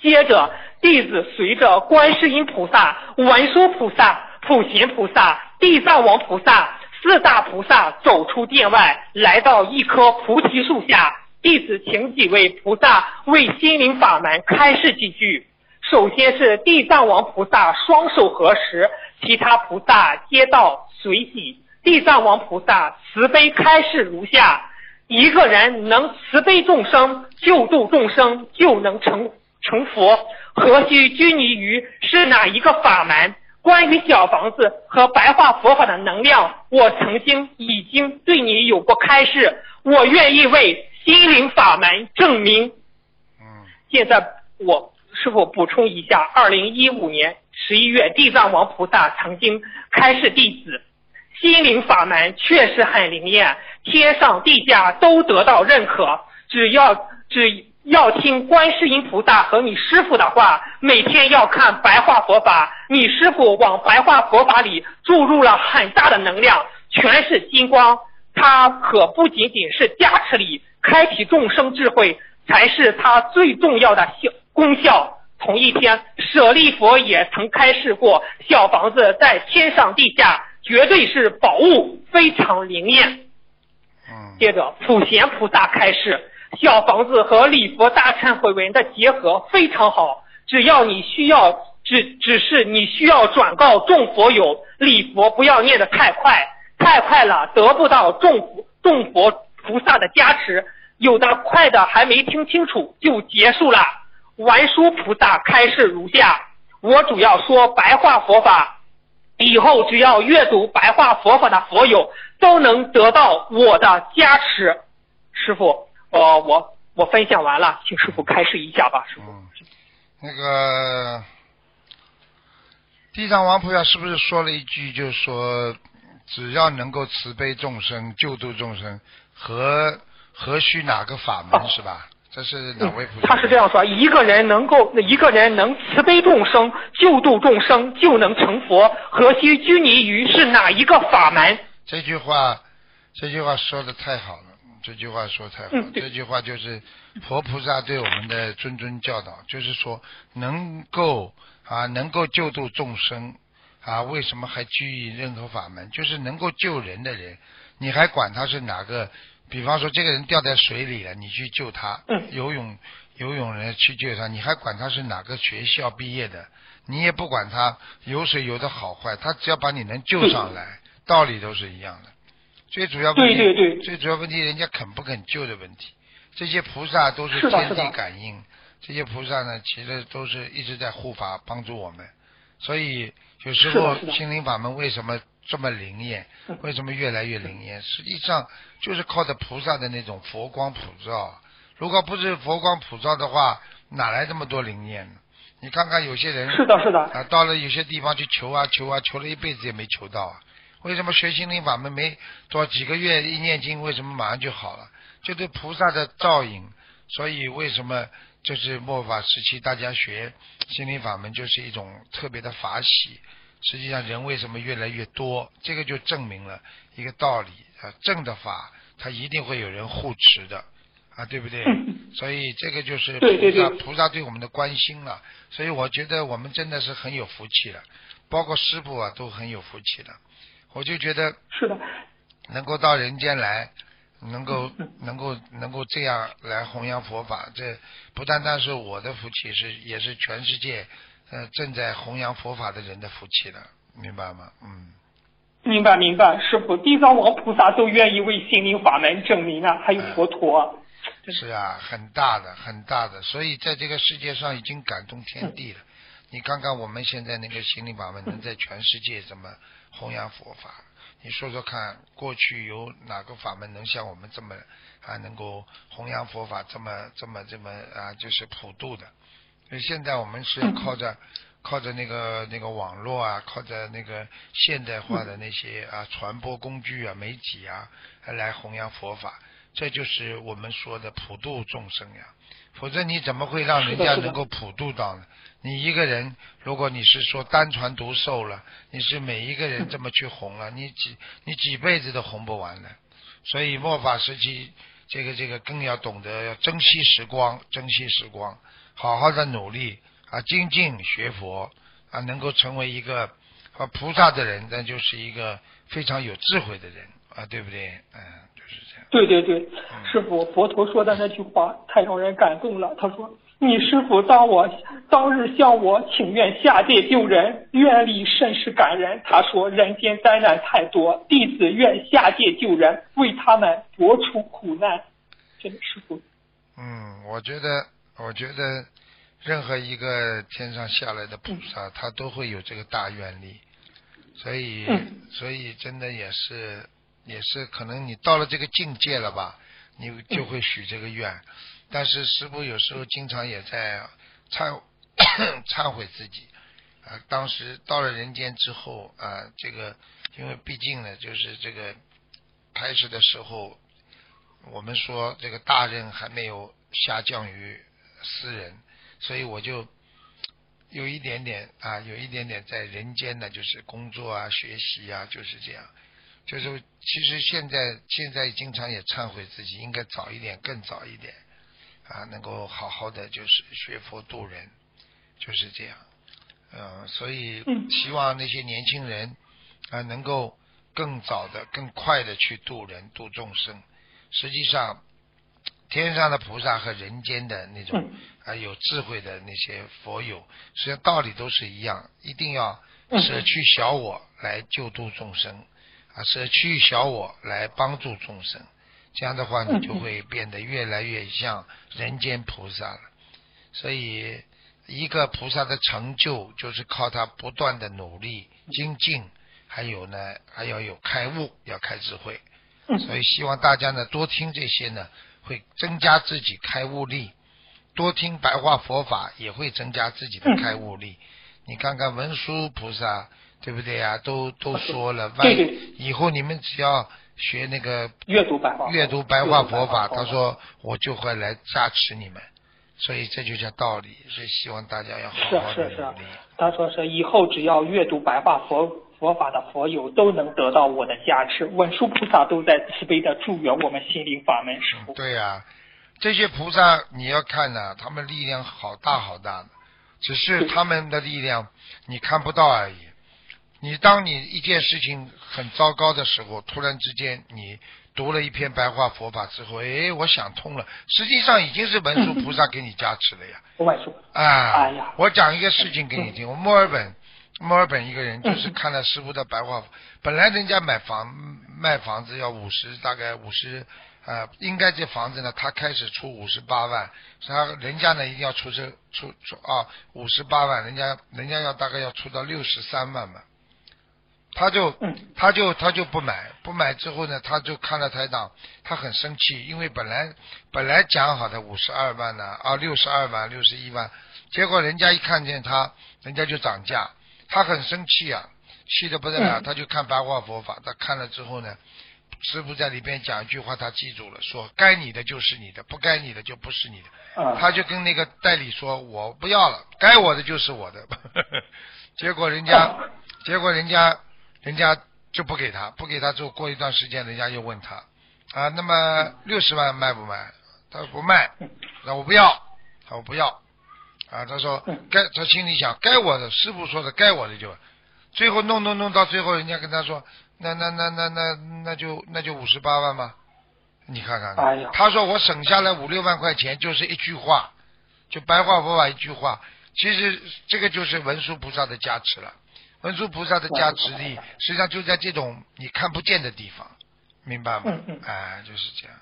接着，弟子随着观世音菩萨、文殊菩萨、普贤菩萨、地藏王菩萨四大菩萨走出殿外，来到一棵菩提树下。弟子请几位菩萨为心灵法门开示几句。首先是地藏王菩萨双手合十，其他菩萨皆道随喜。地藏王菩萨慈悲开示如下：一个人能慈悲众生、救度众生，就能成成佛，何须拘泥于是哪一个法门？关于小房子和白话佛法的能量，我曾经已经对你有过开示，我愿意为心灵法门证明。嗯现在我师傅补充一下，二零一五年十一月，地藏王菩萨曾经开示弟子，心灵法门确实很灵验，天上地下都得到认可。只要只要听观世音菩萨和你师傅的话，每天要看白话佛法，你师傅往白话佛法里注入了很大的能量，全是金光。它可不仅仅是加持力，开启众生智慧，才是它最重要的效功效。同一天，舍利佛也曾开示过，小房子在天上地下绝对是宝物，非常灵验。接着，普贤菩萨开示，小房子和礼佛大忏悔文的结合非常好。只要你需要，只只是你需要转告众佛友，礼佛不要念得太快，太快了得不到众佛众佛菩萨的加持。有的快的还没听清楚就结束了。文殊菩萨开示如下：我主要说白话佛法，以后只要阅读白话佛法的佛友都能得到我的加持。师傅，呃，我我分享完了，请师傅开示一下吧，师傅。嗯，那个地藏王菩萨是不是说了一句，就是说只要能够慈悲众生、救度众生，何何须哪个法门、哦是吧？这是哪位菩萨？他是这样说：一个人能够，一个人能慈悲众生、救度众生，就能成佛，何须拘泥于是哪一个法门？这句话，这句话说的太好了，这句话说得太好了。嗯这句话就是佛菩萨对我们的谆谆教导，就是说能够啊，能够救度众生啊，为什么还拘于任何法门？就是能够救人的人，你还管他是哪个？比方说，这个人掉在水里了，你去救他，嗯游泳游泳人去救他，你还管他是哪个学校毕业的？你也不管他游水游的好坏，他只要把你能救上来，道理都是一样的。最主要问题，对对对最主要问题，人家肯不肯救的问题。这些菩萨都是天地感应，这些菩萨呢，其实都是一直在护法帮助我们。所以有时候心灵法门为什么这么灵验嗯？为什么越来越灵验？实际上就是靠着菩萨的那种佛光普照。如果不是佛光普照的话，哪来这么多灵验呢？你看看有些人是的，是的，啊，到了有些地方去求啊求啊，求了一辈子也没求到啊。为什么学心灵法门没多几个月一念经，为什么马上就好了？就对菩萨的照应。所以为什么就是末法时期大家学心灵法门就是一种特别的法喜？实际上人为什么越来越多？这个就证明了一个道理啊，正的法它一定会有人护持的啊，对不对？所以这个就是菩萨菩萨对我们的关心了。所以我觉得我们真的是很有福气了，包括师傅啊都很有福气了。我就觉得是的，能够到人间来，能够能够能够这样来弘扬佛法，这不单单是我的福气，是也是全世界呃正在弘扬佛法的人的福气了，明白吗？嗯，明白明白，师傅，地藏王菩萨都愿意为心灵法门证明啊，还有佛陀。是啊，很大的很大的，所以在这个世界上已经感动天地了。你看看我们现在那个心灵法门能在全世界怎么弘扬佛法？你说说看，过去有哪个法门能像我们这么啊能够弘扬佛法这么这么这么啊就是普度的？所以现在我们是靠着靠着那个那个网络啊，靠着那个现代化的那些啊传播工具啊、媒体啊来弘扬佛法，这就是我们说的普度众生呀。否则你怎么会让人家能够普度到呢？你一个人，如果你是说单传独授了，你是每一个人这么去弘了，你几你几辈子都弘不完的。所以末法时期，这个这个更要懂得要珍惜时光，珍惜时光好好的努力啊，精进学佛啊，能够成为一个啊菩萨的人，那就是一个非常有智慧的人啊，对不对？嗯，就是这样。对对对，师傅，佛陀说的那句话太让人感动了。他说：“你师傅当我当日向我请愿下界救人，愿力甚是感人。他说人间灾难太多，弟子愿下界救人，为他们博除苦难。”真的，师傅。嗯，我觉得，我觉得，任何一个天上下来的菩萨，他都会有这个大愿力，所以，所以真的也是，也是可能你到了这个境界了吧，你就会许这个愿。但是师傅有时候经常也在忏 忏悔自己啊，当时到了人间之后啊，这个因为毕竟呢，就是这个开始的时候。我们说这个大任还没有下降于私人，所以我就有一点点啊，有一点点在人间呢，就是工作啊、学习啊，就是这样。就是其实现在现在经常也忏悔自己，应该早一点，更早一点啊，能够好好的就是学佛度人，就是这样。嗯，所以希望那些年轻人啊，能够更早的、更快的去度人、度众生。实际上，天上的菩萨和人间的那种啊有智慧的那些佛友，实际上道理都是一样，一定要舍去小我来救度众生啊，舍去小我来帮助众生，这样的话你就会变得越来越像人间菩萨了。所以，一个菩萨的成就就是靠他不断的努力精进，还有呢还要有开悟，要开智慧。所以希望大家呢多听这些呢，会增加自己开悟力；多听白话佛法也会增加自己的开悟力。你看看文殊菩萨，对不对呀？都都说了，万一以后你们只要学那个阅读白话阅读白话佛法，他说我就会来加持你们。所以这就叫道理，所以希望大家要好好的努力。他说是以后只要阅读白话佛。佛法的佛友都能得到我的加持，文殊菩萨都在慈悲的祝愿我们心灵法门。师傅，对呀，这些菩萨你要看呢，他们力量好大好大的，只是他们的力量你看不到而已。你当你一件事情很糟糕的时候，突然之间你读了一篇白话佛法之后，哎，我想通了，实际上已经是文殊菩萨给你加持了呀。文殊啊，哎呀，我讲一个事情给你听，我墨尔本。墨尔本一个人就是看了师傅的白话，本来人家买房卖房子要五十，大概五十，呃，应该这房子呢，他开始出五十八万，他人家呢一定要出这出出啊五十八万，人家人家要大概要出到六十三万嘛，他就他就他就不买，不买之后呢，他就看了台长，他很生气，因为本来本来讲好的五十二万呢，啊六十二万六十一万，结果人家一看见他，人家就涨价。他很生气啊，气得不得了，他就看白话佛法。他看了之后呢，师傅在里边讲一句话，他记住了，说该你的就是你的，不该你的就不是你的。他就跟那个代理说，我不要了，该我的就是我的。结果人家，结果人家，人家就不给他，不给他之后，过一段时间，人家又问他啊，那么六十万卖不卖？他说不卖，那我不要，他说不要。啊，他说该他心里想该我的师傅说的该我的就，最后弄弄弄到最后，人家跟他说，那那那那那那就那就五十八万吗？你看看，他说我省下来五六万块钱就是一句话，就白话佛法一句话，其实这个就是文殊菩萨的加持了，文殊菩萨的加持力实际上就在这种你看不见的地方，明白吗？哎，就是这样。